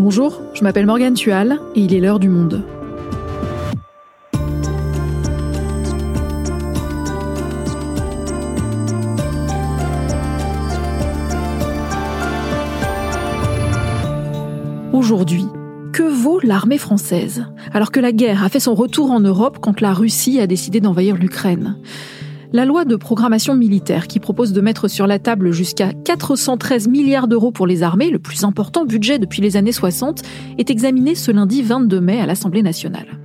Bonjour, je m'appelle Morgane Tual et il est l'heure du monde. Aujourd'hui, que vaut l'armée française alors que la guerre a fait son retour en Europe quand la Russie a décidé d'envahir l'Ukraine? La loi de programmation militaire qui propose de mettre sur la table jusqu'à 413 milliards d'euros pour les armées, le plus important budget depuis les années 60, est examinée ce lundi 22 mai à l'Assemblée nationale.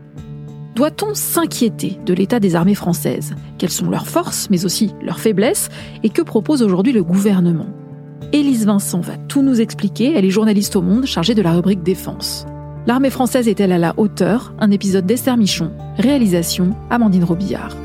Doit-on s'inquiéter de l'état des armées françaises? Quelles sont leurs forces, mais aussi leurs faiblesses? Et que propose aujourd'hui le gouvernement? Élise Vincent va tout nous expliquer. Elle est journaliste au Monde chargée de la rubrique Défense. L'armée française est-elle à la hauteur? Un épisode d'Esther Michon. Réalisation Amandine Robillard.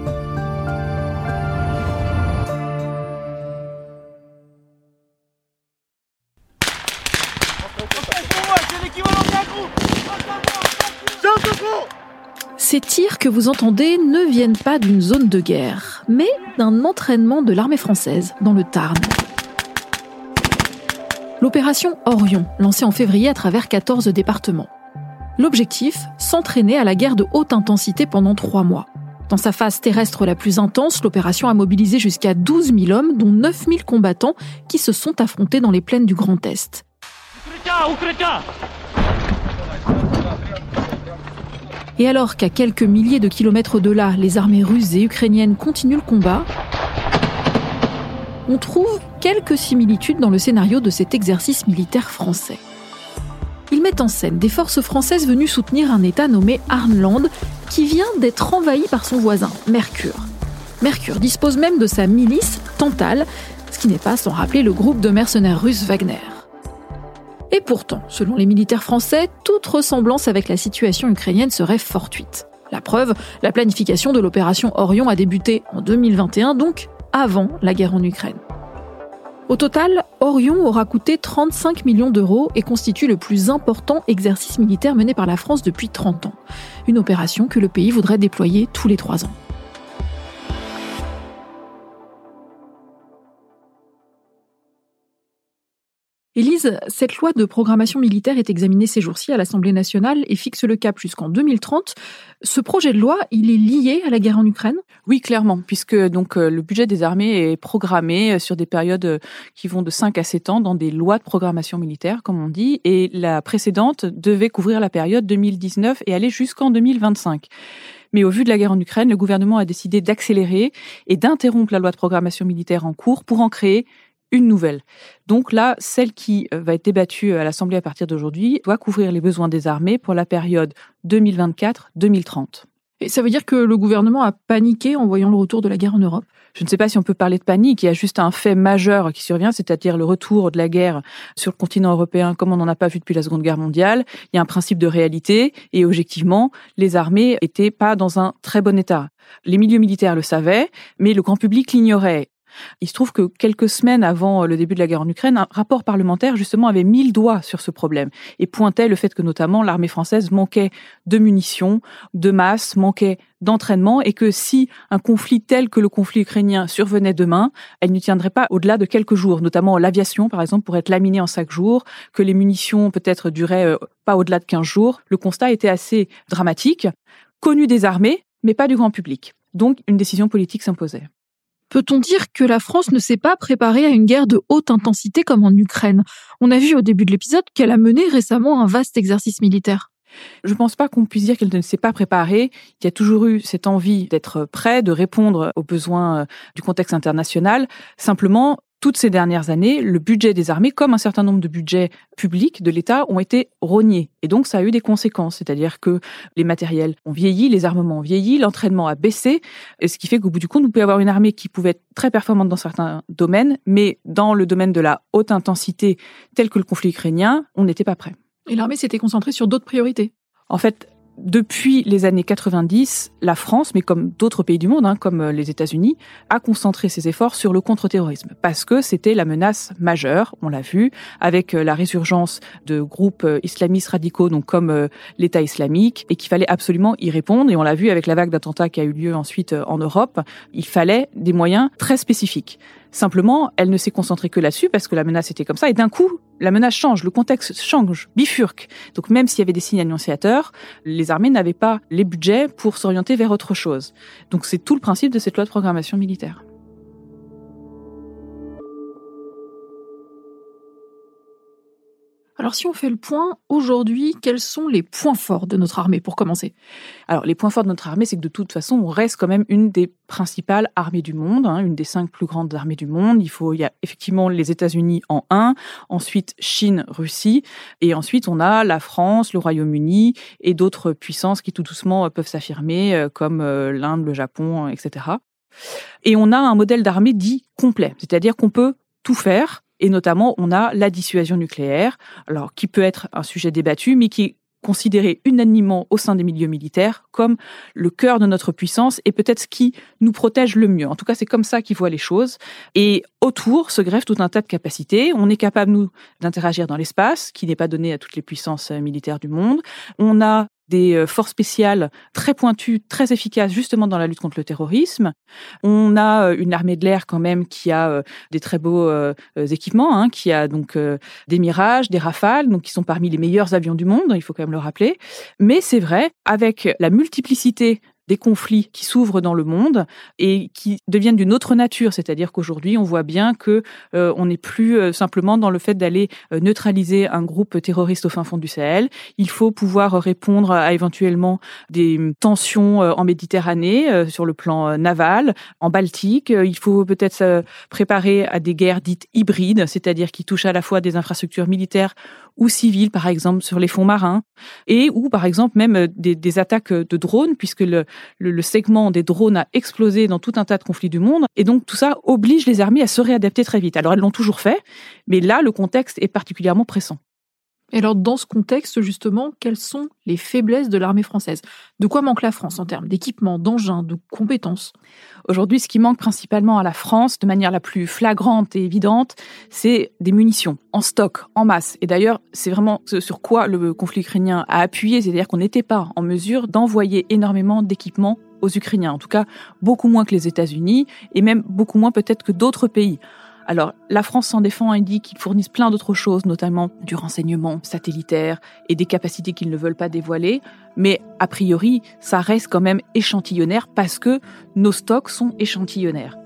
Vous entendez ne viennent pas d'une zone de guerre, mais d'un entraînement de l'armée française dans le Tarn. L'opération Orion, lancée en février à travers 14 départements. L'objectif, s'entraîner à la guerre de haute intensité pendant trois mois. Dans sa phase terrestre la plus intense, l'opération a mobilisé jusqu'à 12 000 hommes, dont 9 000 combattants, qui se sont affrontés dans les plaines du Grand Est. Et alors qu'à quelques milliers de kilomètres de là, les armées russes et ukrainiennes continuent le combat, on trouve quelques similitudes dans le scénario de cet exercice militaire français. Il met en scène des forces françaises venues soutenir un État nommé Arnland qui vient d'être envahi par son voisin, Mercure. Mercure dispose même de sa milice, Tantale, ce qui n'est pas sans rappeler le groupe de mercenaires russes Wagner. Et pourtant, selon les militaires français, toute ressemblance avec la situation ukrainienne serait fortuite. La preuve, la planification de l'opération Orion a débuté en 2021, donc avant la guerre en Ukraine. Au total, Orion aura coûté 35 millions d'euros et constitue le plus important exercice militaire mené par la France depuis 30 ans. Une opération que le pays voudrait déployer tous les trois ans. Élise, cette loi de programmation militaire est examinée ces jours-ci à l'Assemblée nationale et fixe le cap jusqu'en 2030. Ce projet de loi, il est lié à la guerre en Ukraine? Oui, clairement, puisque donc euh, le budget des armées est programmé euh, sur des périodes euh, qui vont de 5 à 7 ans dans des lois de programmation militaire, comme on dit, et la précédente devait couvrir la période 2019 et aller jusqu'en 2025. Mais au vu de la guerre en Ukraine, le gouvernement a décidé d'accélérer et d'interrompre la loi de programmation militaire en cours pour en créer une nouvelle. Donc là, celle qui euh, va être débattue à l'Assemblée à partir d'aujourd'hui doit couvrir les besoins des armées pour la période 2024-2030. Et ça veut dire que le gouvernement a paniqué en voyant le retour de la guerre en Europe? Je ne sais pas si on peut parler de panique. Il y a juste un fait majeur qui survient, c'est-à-dire le retour de la guerre sur le continent européen comme on n'en a pas vu depuis la Seconde Guerre mondiale. Il y a un principe de réalité et objectivement, les armées étaient pas dans un très bon état. Les milieux militaires le savaient, mais le grand public l'ignorait. Il se trouve que quelques semaines avant le début de la guerre en Ukraine, un rapport parlementaire justement avait mis le doigt sur ce problème et pointait le fait que notamment l'armée française manquait de munitions, de masse, manquait d'entraînement et que si un conflit tel que le conflit ukrainien survenait demain, elle ne tiendrait pas au-delà de quelques jours, notamment l'aviation par exemple pourrait être laminée en cinq jours, que les munitions peut-être duraient euh, pas au-delà de 15 jours. Le constat était assez dramatique, connu des armées, mais pas du grand public. Donc une décision politique s'imposait. Peut-on dire que la France ne s'est pas préparée à une guerre de haute intensité comme en Ukraine? On a vu au début de l'épisode qu'elle a mené récemment un vaste exercice militaire. Je ne pense pas qu'on puisse dire qu'elle ne s'est pas préparée. Il y a toujours eu cette envie d'être prêt, de répondre aux besoins euh, du contexte international. Simplement, toutes ces dernières années, le budget des armées, comme un certain nombre de budgets publics de l'État, ont été rognés. Et donc, ça a eu des conséquences. C'est-à-dire que les matériels ont vieilli, les armements ont vieilli, l'entraînement a baissé, ce qui fait qu'au bout du compte, vous pouvez avoir une armée qui pouvait être très performante dans certains domaines, mais dans le domaine de la haute intensité, tel que le conflit ukrainien, on n'était pas prêt. Et l'armée s'était concentrée sur d'autres priorités en fait, depuis les années 90, la France, mais comme d'autres pays du monde, hein, comme euh, les États-Unis, a concentré ses efforts sur le contre-terrorisme parce que c'était la menace majeure. On l'a vu avec euh, la résurgence de groupes euh, islamistes radicaux, donc comme l'État islamique, et qu'il fallait absolument y répondre. Et on l'a vu avec la vague d'attentats qui a eu lieu ensuite en Europe. Il fallait des moyens très spécifiques. Simplement, elle ne s'est concentrée que là-dessus parce que la menace était comme ça. Et d'un coup, la menace change, le contexte change, bifurque. Donc même s'il y avait des signes annonciateurs, les armées n'avaient pas les budgets pour s'orienter vers autre chose. Donc c'est tout le principe de cette loi de programmation militaire. Alors si on fait le point, aujourd'hui, quels sont les points forts de notre armée pour commencer? Alors les points forts de notre armée, c'est que de toute façon, on reste quand même une des principales armées du monde, hein, une des cinq plus grandes armées du monde. Il faut, il y a effectivement les États-Unis en un, ensuite Chine, Russie, et ensuite on a la France, le Royaume-Uni et d'autres puissances qui tout doucement euh, peuvent s'affirmer, euh, comme euh, l'Inde, le Japon, etc. Et on a un modèle d'armée dit complet, c'est-à-dire qu'on peut tout faire et notamment, on a la dissuasion nucléaire, alors qui peut être un sujet débattu, mais qui est considéré unanimement au sein des milieux militaires comme le cœur de notre puissance et peut-être ce qui nous protège le mieux. En tout cas, c'est comme ça qu'ils voient les choses. Et autour se greffe tout un tas de capacités. On est capable, nous, d'interagir dans l'espace, qui n'est pas donné à toutes les puissances euh, militaires du monde. On a des euh, forces spéciales très pointues, très efficaces justement dans la lutte contre le terrorisme. On a euh, une armée de l'air quand même qui a euh, des très beaux équipements, hein, qui a donc des Mirages, des Rafales, donc qui sont parmi les meilleurs avions du monde, il faut quand même le rappeler. Mais c'est vrai, avec la multiplicité des conflits qui s'ouvrent dans le monde et qui deviennent d'une autre nature. C'est-à-dire qu'aujourd'hui, on voit bien que euh, on n'est plus euh, simplement dans le fait d'aller euh, neutraliser un groupe terroriste au fin fond du Sahel. Il faut pouvoir répondre à éventuellement des tensions en Méditerranée sur le plan naval, en Baltique. Il faut peut-être se préparer à des guerres dites hybrides, c'est-à-dire qui touchent à la fois des infrastructures militaires ou civiles, par exemple sur les fonds marins, et ou par exemple même des, des attaques de drones, puisque le, le, segment des drones a explosé dans tout un tas de conflits du monde. Et donc tout ça oblige les armées à se réadapter très vite. Alors elles l'ont toujours fait, mais là, le contexte est particulièrement pressant. Et alors, dans ce contexte, justement, quelles sont les faiblesses de l'armée française? De quoi manque la France en termes d'équipement, d'engins, de compétences? Aujourd'hui, ce qui manque principalement à la France, de manière la plus flagrante et évidente, c'est des munitions en stock, en masse. Et d'ailleurs, c'est vraiment ce sur quoi le conflit ukrainien a appuyé, c'est-à-dire qu'on n'était pas en mesure d'envoyer énormément d'équipements aux Ukrainiens. En tout cas, beaucoup moins que les États-Unis et même beaucoup moins peut-être que d'autres pays. Alors, la France s'en défend et dit qu'ils fournissent plein d'autres choses, notamment du renseignement satellitaire et des capacités qu'ils ne veulent pas dévoiler. Mais a priori, ça reste quand même échantillonnaire parce que nos stocks sont échantillonnaires.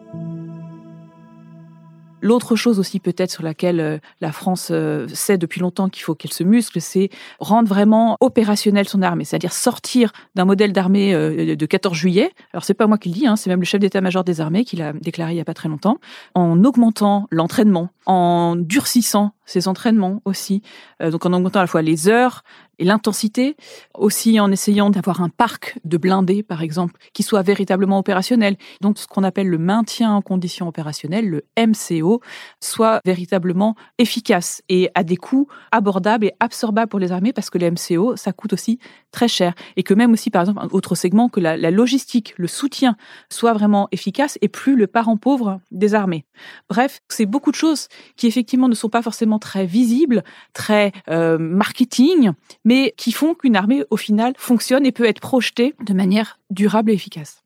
L'autre chose aussi peut-être sur laquelle euh, la France euh, sait depuis longtemps qu'il faut qu'elle se muscle, c'est rendre vraiment opérationnelle son armée, c'est-à-dire sortir d'un modèle d'armée euh, de 14 juillet. Alors c'est pas moi qui le dis, hein, c'est même le chef d'état-major des armées qui l'a déclaré il y a pas très longtemps, en augmentant l'entraînement, en durcissant ses entraînements aussi, donc en augmentant à la fois les heures, et l'intensité, aussi en essayant d'avoir un parc de blindés, par exemple, qui soit véritablement opérationnel. Donc ce qu'on appelle le maintien en condition opérationnelle, le MCO, soit véritablement efficace et à des coûts abordables et absorbables pour les armées, parce que le MCO, ça coûte aussi très cher. Et que même aussi, par exemple, un autre segment, que la, logistique, le soutien soit vraiment efficace et plus le parent pauvre des armées. Bref, c'est beaucoup de choses qui effectivement ne sont pas forcément très visibles, très euh, marketing, mais qui font qu'une armée, au final, fonctionne et peut être projetée de manière durable et efficace.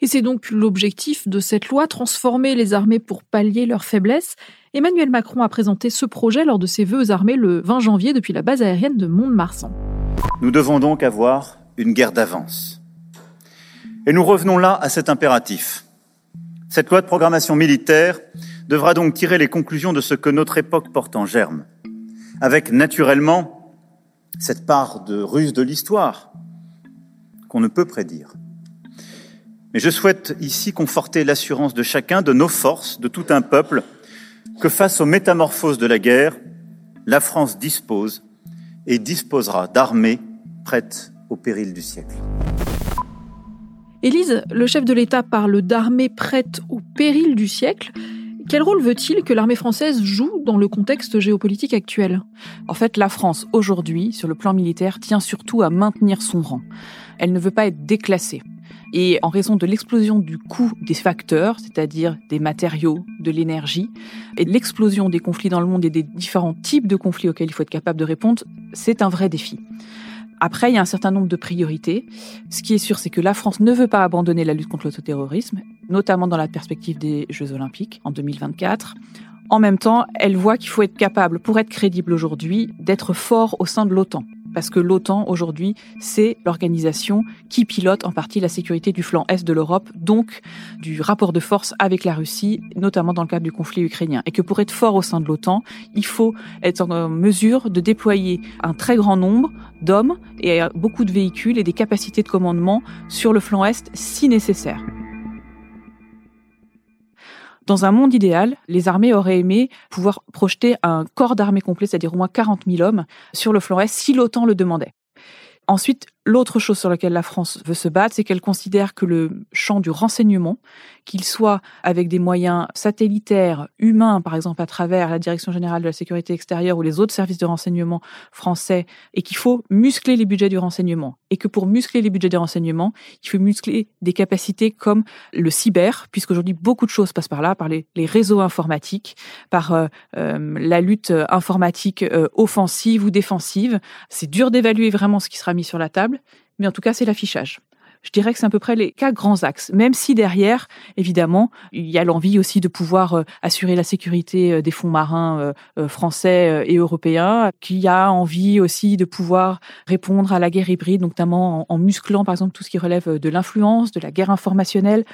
Et c'est donc l'objectif de cette loi, transformer les armées pour pallier leurs faiblesses. Emmanuel Macron a présenté ce projet lors de ses vœux aux armées le 20 janvier depuis la base aérienne de Mont-de-Marsan. Nous devons donc avoir une guerre d'avance. Et nous revenons là à cet impératif. Cette loi de programmation militaire devra donc tirer les conclusions de ce que notre époque porte en germe, avec naturellement cette part de ruse de l'histoire qu'on ne peut prédire. Mais je souhaite ici conforter l'assurance de chacun, de nos forces, de tout un peuple, que face aux métamorphoses de la guerre, la France dispose et disposera d'armées prêtes au péril du siècle. Élise, le chef de l'État parle d'armées prêtes au péril du siècle. Quel rôle veut-il que l'armée française joue dans le contexte géopolitique actuel? En fait, la France, aujourd'hui, sur le plan militaire, tient surtout à maintenir son rang. Elle ne veut pas être déclassée. Et en raison de l'explosion du coût des facteurs, c'est-à-dire des matériaux, de l'énergie, et de l'explosion des conflits dans le monde et des différents types de conflits auxquels il faut être capable de répondre, c'est un vrai défi. Après, il y a un certain nombre de priorités. Ce qui est sûr, c'est que la France ne veut pas abandonner la lutte contre l'autoterrorisme, notamment dans la perspective des Jeux olympiques en 2024. En même temps, elle voit qu'il faut être capable, pour être crédible aujourd'hui, d'être fort au sein de l'OTAN parce que l'OTAN aujourd'hui, c'est l'organisation qui pilote en partie la sécurité du flanc est de l'Europe, donc du rapport de force avec la Russie, notamment dans le cadre du conflit ukrainien. Et que pour être fort au sein de l'OTAN, il faut être en mesure de déployer un très grand nombre d'hommes et beaucoup de véhicules et des capacités de commandement sur le flanc est si nécessaire. Dans un monde idéal, les armées auraient aimé pouvoir projeter un corps d'armée complet, c'est-à-dire au moins 40 000 hommes, sur le flanc est si l'OTAN le demandait. Ensuite, l'autre chose sur laquelle la France veut se battre, c'est qu'elle considère que le champ du renseignement, qu'il soit avec des moyens satellitaires, humains, par exemple à travers la Direction générale de la sécurité extérieure ou les autres services de renseignement français, et qu'il faut muscler les budgets du renseignement. Et que pour muscler les budgets du renseignement, il faut muscler des capacités comme le cyber, puisqu'aujourd'hui beaucoup de choses passent par là, par les, réseaux informatiques, par euh, euh, la lutte informatique euh, offensive ou défensive. C'est dur d'évaluer vraiment ce qui sera mis sur la table, mais en tout cas c'est l'affichage je dirais que c'est à peu près les quatre grands axes, même si derrière, évidemment, il y a l'envie aussi de pouvoir euh, assurer la sécurité euh, des fonds marins euh, français et européens, qu'il y a envie aussi de pouvoir répondre à la guerre hybride, notamment en, musclant, par exemple, tout ce qui relève de l'influence, de la guerre informationnelle.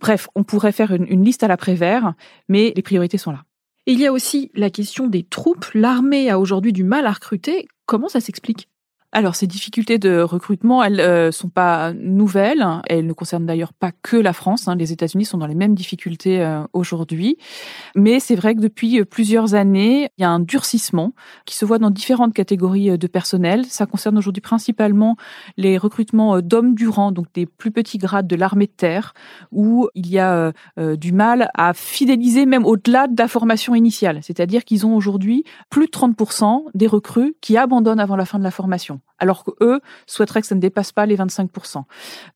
Bref, on pourrait faire une, une liste à l'après-vert, mais les priorités sont là. Il y a aussi la question des troupes. L'armée a aujourd'hui du mal à recruter. Comment ça s'explique? Alors, ces difficultés de recrutement, elles euh, sont pas nouvelles. Elles ne concernent d'ailleurs pas que la France. Hein. Les États-Unis sont dans les mêmes difficultés euh, aujourd'hui. Mais c'est vrai que depuis euh, plusieurs années, il y a un durcissement qui se voit dans différentes catégories euh, de personnel. Ça concerne aujourd'hui principalement les recrutements d'hommes du rang, donc des plus petits grades de l'armée de terre, où il y a du mal à fidéliser même au-delà de la formation initiale. C'est-à-dire qu'ils ont aujourd'hui plus de 30% des recrues qui abandonnent avant la fin de la formation alors qu'eux souhaiteraient que ça ne dépasse pas les 25%.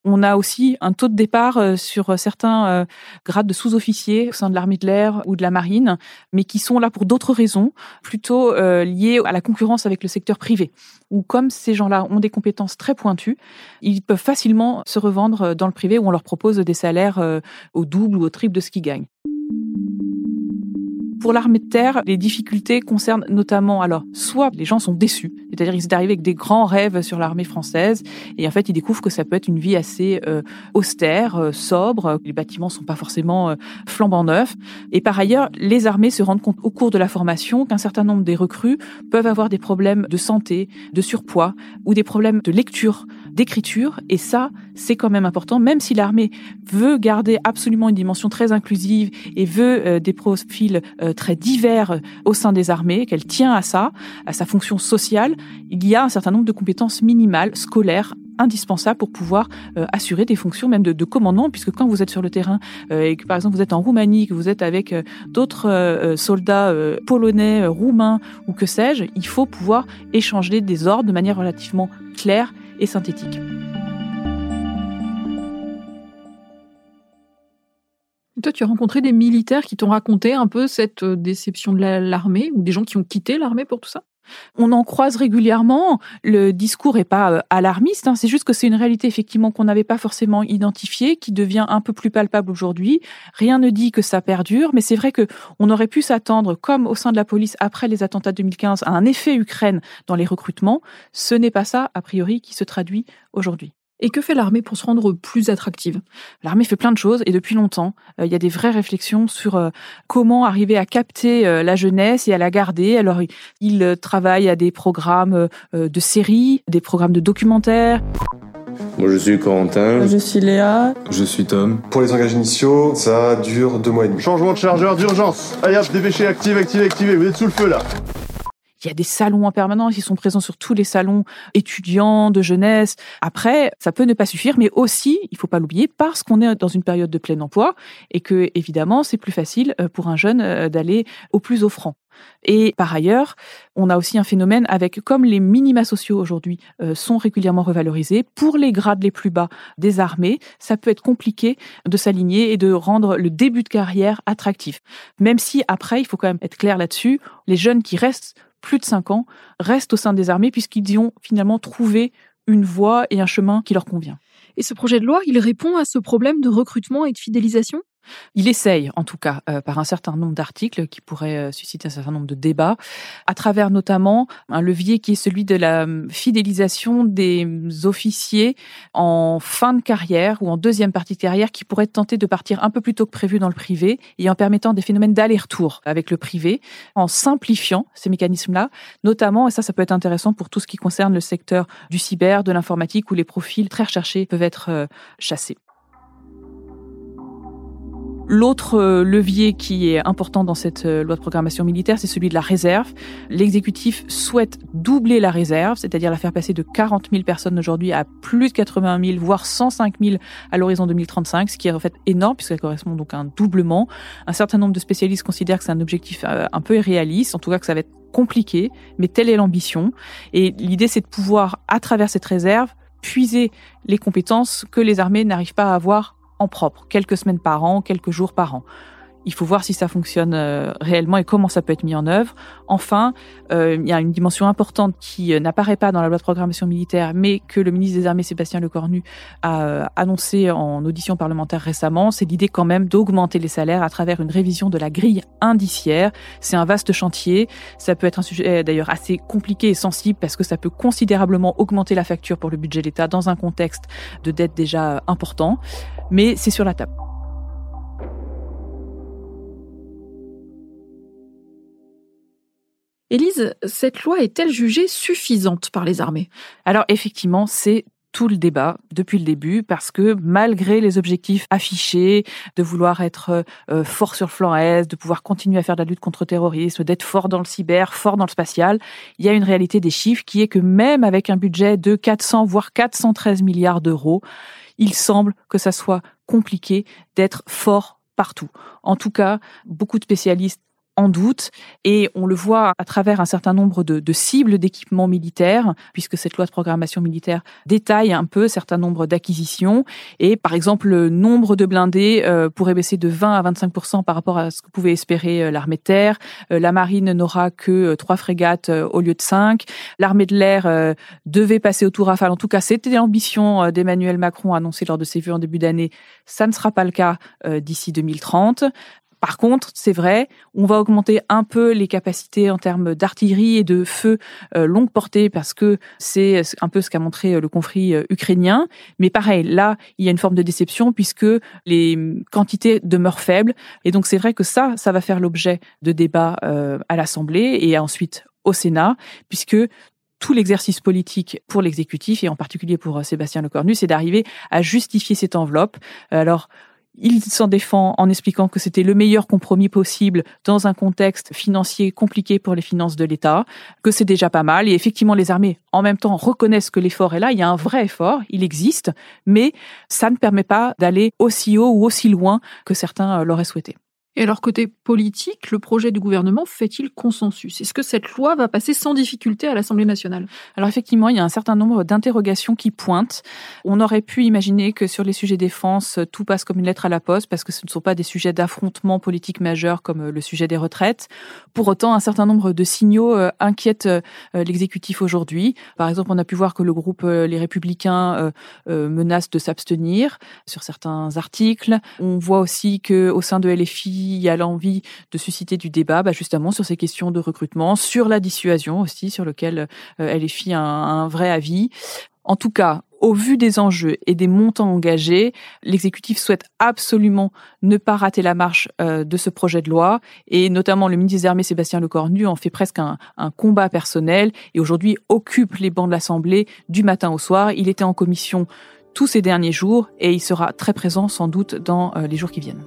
On a aussi un taux de départ euh, sur certains euh, grades de sous-officiers au sein de l'armée de l'air ou de la marine, mais qui sont là pour d'autres raisons, plutôt euh, liées à la concurrence avec le secteur privé, où comme ces gens-là ont des compétences très pointues, ils peuvent facilement se revendre dans le privé où on leur propose des salaires au double ou au triple de ce qu'ils gagnent. Pour l'armée de terre, les difficultés concernent notamment, alors, soit les gens sont déçus, c'est-à-dire ils sont arrivés avec des grands rêves sur l'armée française, et en fait ils découvrent que ça peut être une vie assez euh, austère, euh, sobre, les bâtiments sont pas forcément euh, flambant neufs. Et par ailleurs, les armées se rendent compte au cours de la formation qu'un certain nombre des recrues peuvent avoir des problèmes de santé, de surpoids ou des problèmes de lecture d'écriture. Et ça, c'est quand même important, même si l'armée veut garder absolument une dimension très inclusive et veut euh, des profils euh, très divers euh, au sein des armées, qu'elle tient à ça, à sa fonction sociale, il y a un certain nombre de compétences minimales, scolaires, indispensables pour pouvoir assurer des fonctions même de, commandement, puisque quand vous êtes sur le terrain et que par exemple vous êtes en Roumanie, que vous êtes avec d'autres soldats polonais, roumains ou que sais-je, il faut pouvoir échanger des ordres de manière relativement claire et synthétique. Toi, tu as rencontré des militaires qui t'ont raconté un peu cette euh, déception de l'armée ou des gens qui ont quitté l'armée pour tout ça? On en croise régulièrement. Le discours est pas euh, alarmiste, hein. c'est juste que c'est une réalité effectivement qu'on n'avait pas forcément identifiée, qui devient un peu plus palpable aujourd'hui. Rien ne dit que ça perdure, mais c'est vrai que on aurait pu s'attendre, comme au sein de la police après les attentats de 2015, à un effet Ukraine dans les recrutements. Ce n'est pas ça, a priori, qui se traduit aujourd'hui. Et que fait l'armée pour se rendre plus attractive? L'armée fait plein de choses et depuis longtemps, euh, il y a des vraies réflexions sur euh, comment arriver à capter euh, la jeunesse et à la garder. Alors, il travaille à des programmes de séries, des programmes de documentaires. Moi, je suis Corentin. Je suis Léa. Je suis Tom. Pour les engages initiaux, ça dure deux mois et demi. Changement de chargeur d'urgence. Allez hop, dépêchez, active, active, activez. Vous êtes sous le feu là. Il y a des salons en permanence, ils sont présents sur tous les salons étudiants, de jeunesse. Après, ça peut ne pas suffire, mais aussi, il faut pas l'oublier, parce qu'on est dans une période de plein emploi et que, évidemment, c'est plus facile euh, pour un jeune euh, d'aller au plus offrant. Et par ailleurs, on a aussi un phénomène avec, comme les minima sociaux aujourd'hui euh, sont régulièrement revalorisés, pour les grades les plus bas des armées, ça peut être compliqué de s'aligner et de rendre le début de carrière attractif. Même si après, il faut quand même être clair là-dessus, les jeunes qui restent plus de cinq ans restent au sein des armées puisqu'ils y ont finalement trouvé une voie et un chemin qui leur convient. Et ce projet de loi, il répond à ce problème de recrutement et de fidélisation? Il essaye, en tout cas, euh, par un certain nombre d'articles qui pourraient euh, susciter un certain nombre de débats, à travers notamment un levier qui est celui de la hum, fidélisation des officiers en fin de carrière ou en deuxième partie de carrière qui pourraient tenter de partir un peu plus tôt que prévu dans le privé et en permettant des phénomènes d'aller-retour avec le privé, en simplifiant ces mécanismes-là, notamment, et ça, ça peut être intéressant pour tout ce qui concerne le secteur du cyber, de l'informatique, où les profils très recherchés peuvent être euh, chassés. L'autre euh, levier qui est important dans cette euh, loi de programmation militaire, c'est celui de la réserve. L'exécutif souhaite doubler la réserve, c'est-à-dire la faire passer de 40 000 personnes aujourd'hui à plus de 80 000, voire 105 000 à l'horizon 2035, ce qui est en fait énorme puisque correspond donc à un doublement. Un certain nombre de spécialistes considèrent que c'est un objectif euh, un peu irréaliste, en tout cas que ça va être compliqué, mais telle est l'ambition. Et l'idée, c'est de pouvoir, à travers cette réserve, puiser les compétences que les armées n'arrivent pas à avoir en propre, quelques semaines par an, quelques jours par an. Il faut voir si ça fonctionne euh, réellement et comment ça peut être mis en œuvre. Enfin, euh, il y a une dimension importante qui euh, n'apparaît pas dans la loi de programmation militaire, mais que le ministre des Armées Sébastien Lecornu a annoncé en audition parlementaire récemment. C'est l'idée quand même d'augmenter les salaires à travers une révision de la grille indiciaire. C'est un vaste chantier. Ça peut être un sujet d'ailleurs assez compliqué et sensible parce que ça peut considérablement augmenter la facture pour le budget de l'État dans un contexte de dette déjà important. Mais c'est sur la table. Élise, cette loi est-elle jugée suffisante par les armées? Alors effectivement, c'est tout le débat depuis le début parce que malgré les objectifs affichés de vouloir être euh, fort sur le flanc est, de pouvoir continuer à faire de la lutte contre le terrorisme, d'être fort dans le cyber, fort dans le spatial, il y a une réalité des chiffres qui est que même avec un budget de 400 voire 413 milliards d'euros, il semble que ça soit compliqué d'être fort partout. En tout cas, beaucoup de spécialistes en doute et on le voit à travers un certain nombre de, cibles d'équipements militaires, puisque cette loi de programmation militaire détaille un peu certain nombre d'acquisitions et par exemple le nombre de blindés euh, pourrait baisser de 20 à 25% par rapport à ce que pouvait espérer euh, l'armée de terre. Euh, la marine n'aura que trois frégates au lieu de cinq. L'armée de l'air devait passer au tour rafale. En tout cas, c'était l'ambition d'Emmanuel Macron annoncée lors de ses vœux en début d'année. Ça ne sera pas le cas d'ici 2030. Par contre, c'est vrai, on va augmenter un peu les capacités en termes d'artillerie et de feu euh, longue portée parce que c'est un peu ce qu'a montré euh, le conflit euh, ukrainien. Mais pareil, là, il y a une forme de déception puisque les quantités demeurent faibles. Et donc, c'est vrai que ça, ça va faire l'objet de débats à l'Assemblée et ensuite au Sénat, puisque tout l'exercice politique pour l'exécutif et en particulier pour Sébastien Lecornu, c'est d'arriver à justifier cette enveloppe. Alors, il s'en défend en expliquant que c'était le meilleur compromis possible dans un contexte financier compliqué pour les finances de l'État, que c'est déjà pas mal. Et effectivement, les armées, en même temps, reconnaissent que l'effort est là. Il y a un vrai effort, il existe, mais ça ne permet pas d'aller aussi haut ou aussi loin que certains l'auraient souhaité. Et alors, côté politique, le projet du gouvernement fait-il consensus? Est-ce que cette loi va passer sans difficulté à l'Assemblée nationale? Alors effectivement, il y a un certain nombre d'interrogations qui pointent. On aurait pu imaginer que sur les sujets défense, tout passe comme une lettre à la poste parce que ce ne sont pas des sujets d'affrontement politique majeur comme euh, le sujet des retraites. Pour autant, un certain nombre de signaux euh, inquiètent euh, l'exécutif aujourd'hui. Par exemple, on a pu voir que le groupe Les Républicains menace de s'abstenir sur certains articles. On voit aussi que au sein de LFI, il y a l'envie de susciter du débat bah, justement sur ces questions de recrutement, sur la dissuasion aussi, sur lequel euh, LFI a un, un vrai avis. En tout cas, au vu des enjeux et des montants engagés, l'exécutif souhaite absolument ne pas rater la marche euh, de ce projet de loi et notamment le ministre des Armées Sébastien Lecornu en fait presque un, un combat personnel et aujourd'hui occupe les bancs de l'Assemblée du matin au soir. Il était en commission tous ces derniers jours et il sera très présent sans doute dans euh, les jours qui viennent.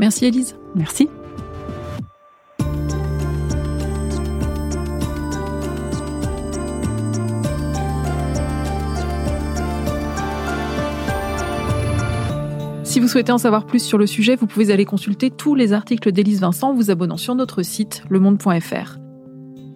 Merci Elise. Merci. Si vous souhaitez en savoir plus sur le sujet, vous pouvez aller consulter tous les articles d'Élise Vincent en vous abonnant sur notre site lemonde.fr.